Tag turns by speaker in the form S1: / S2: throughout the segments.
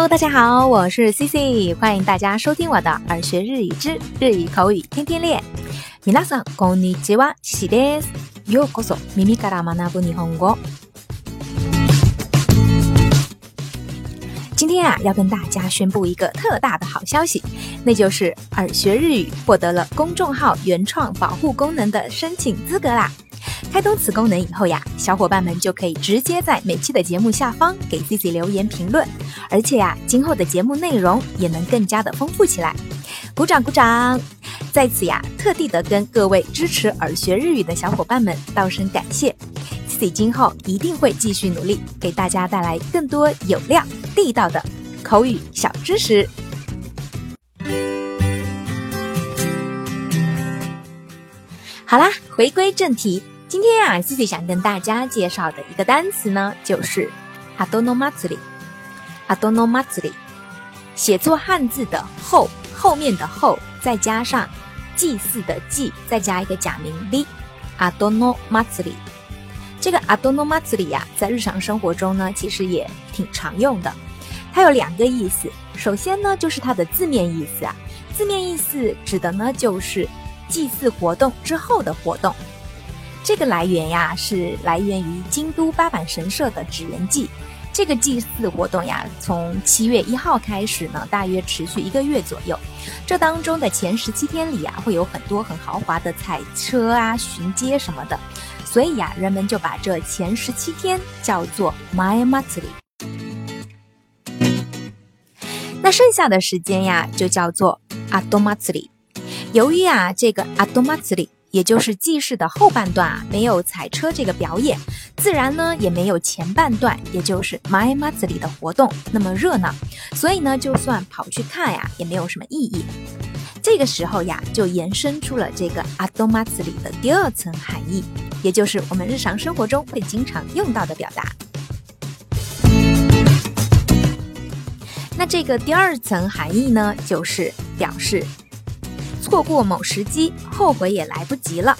S1: Hello，大家好，我是 CC，欢迎大家收听我的耳学日语之日语口语天天练。皆さんこんにちは、CC です。ようこそ耳から学ぶ日本語。今天啊，要跟大家宣布一个特大的好消息，那就是耳学日语获得了公众号原创保护功能的申请资格啦！ 开通此功能以后呀，小伙伴们就可以直接在每期的节目下方给 C C 留言评论，而且呀，今后的节目内容也能更加的丰富起来。鼓掌鼓掌！在此呀，特地的跟各位支持耳学日语的小伙伴们道声感谢。C C 今后一定会继续努力，给大家带来更多有料、地道的口语小知识。好啦，回归正题。今天啊，Cici 想跟大家介绍的一个单词呢，就是阿多诺马兹里。阿多诺马兹里，写作汉字的后后面的后，再加上祭祀的祭，再加一个假名里。阿多诺马兹里，这个阿多诺马兹里呀，在日常生活中呢，其实也挺常用的。它有两个意思，首先呢，就是它的字面意思啊，字面意思指的呢，就是祭祀活动之后的活动。这个来源呀，是来源于京都八坂神社的纸人祭。这个祭祀活动呀，从七月一号开始呢，大约持续一个月左右。这当中的前十七天里啊，会有很多很豪华的彩车啊、巡街什么的。所以呀，人们就把这前十七天叫做 My Matsuri。那剩下的时间呀，就叫做 Ado Matsuri。由于啊，这个 Ado Matsuri。也就是祭祀的后半段啊，没有踩车这个表演，自然呢也没有前半段，也就是 My m a z 里的活动那么热闹，所以呢，就算跑去看呀，也没有什么意义。这个时候呀，就延伸出了这个 Ado m a z 里的第二层含义，也就是我们日常生活中会经常用到的表达。那这个第二层含义呢，就是表示。错过某时机，后悔也来不及了，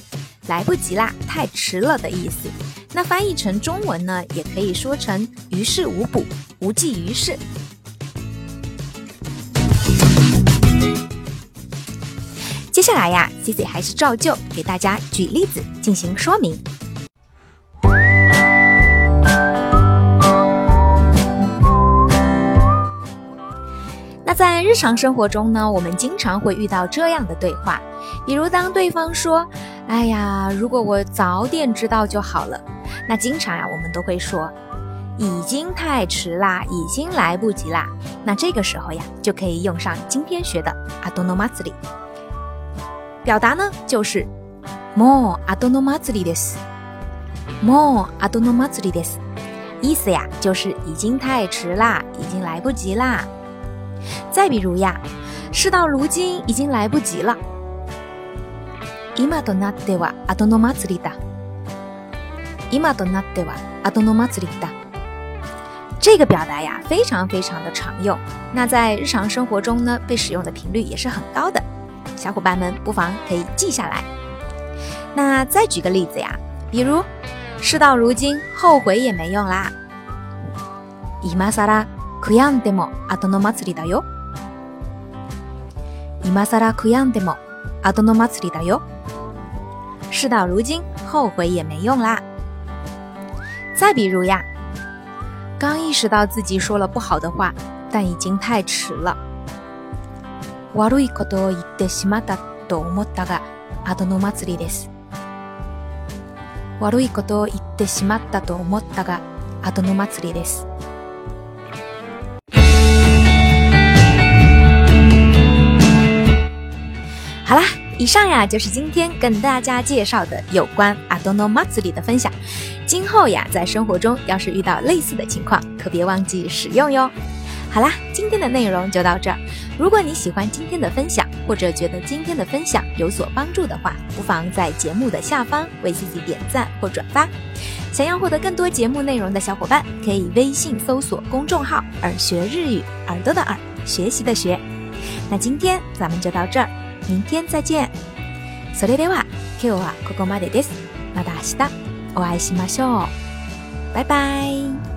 S1: 来不及啦，太迟了的意思。那翻译成中文呢，也可以说成于事无补，无济于事。接下来呀，Cici 还是照旧给大家举例子进行说明。在日常生活中呢，我们经常会遇到这样的对话，比如当对方说：“哎呀，如果我早点知道就好了。”那经常呀，我们都会说：“已经太迟啦，已经来不及啦。”那这个时候呀，就可以用上今天学的阿多诺马兹里，表达呢就是“もう阿多诺马兹里です”，もう阿多诺马兹里です，意思呀就是已经太迟啦，已经来不及啦。 再比如呀，事到如今已经来不及了。今となっては後の祭りだ。今となっては後の祭りだ。这个表达呀，非常非常的常用。那在日常生活中呢，被使用的频率也是很高的。小伙伴们不妨可以记下来。那再举个例子呀，比如事到如今，后悔也没用啦。今さら 悔やんでも後の祭りだよ。今更悔やんでも後の祭りだよ。事到如今，后悔也没用啦。再比如呀，刚意识到自己说了不好的话，但已经太迟了。悪いことを言ってしまったと思ったが、後の祭りです。悪いことを言ってしまったと思ったが、後の祭りです。好啦，以上呀就是今天跟大家介绍的有关阿多诺马兹里的分享。今后呀，在生活中要是遇到类似的情况，可别忘记使用哟。好啦，今天的内容就到这儿。如果你喜欢今天的分享，或者觉得今天的分享有所帮助的话，不妨在节目的下方为自己点赞或转发。想要获得更多节目内容的小伙伴，可以微信搜索公众号“耳学日语”，耳朵的耳，学习的学。那今天咱们就到这儿。明天再见。それでは今日はここまでです。また明日お会いしましょう。バイバイ。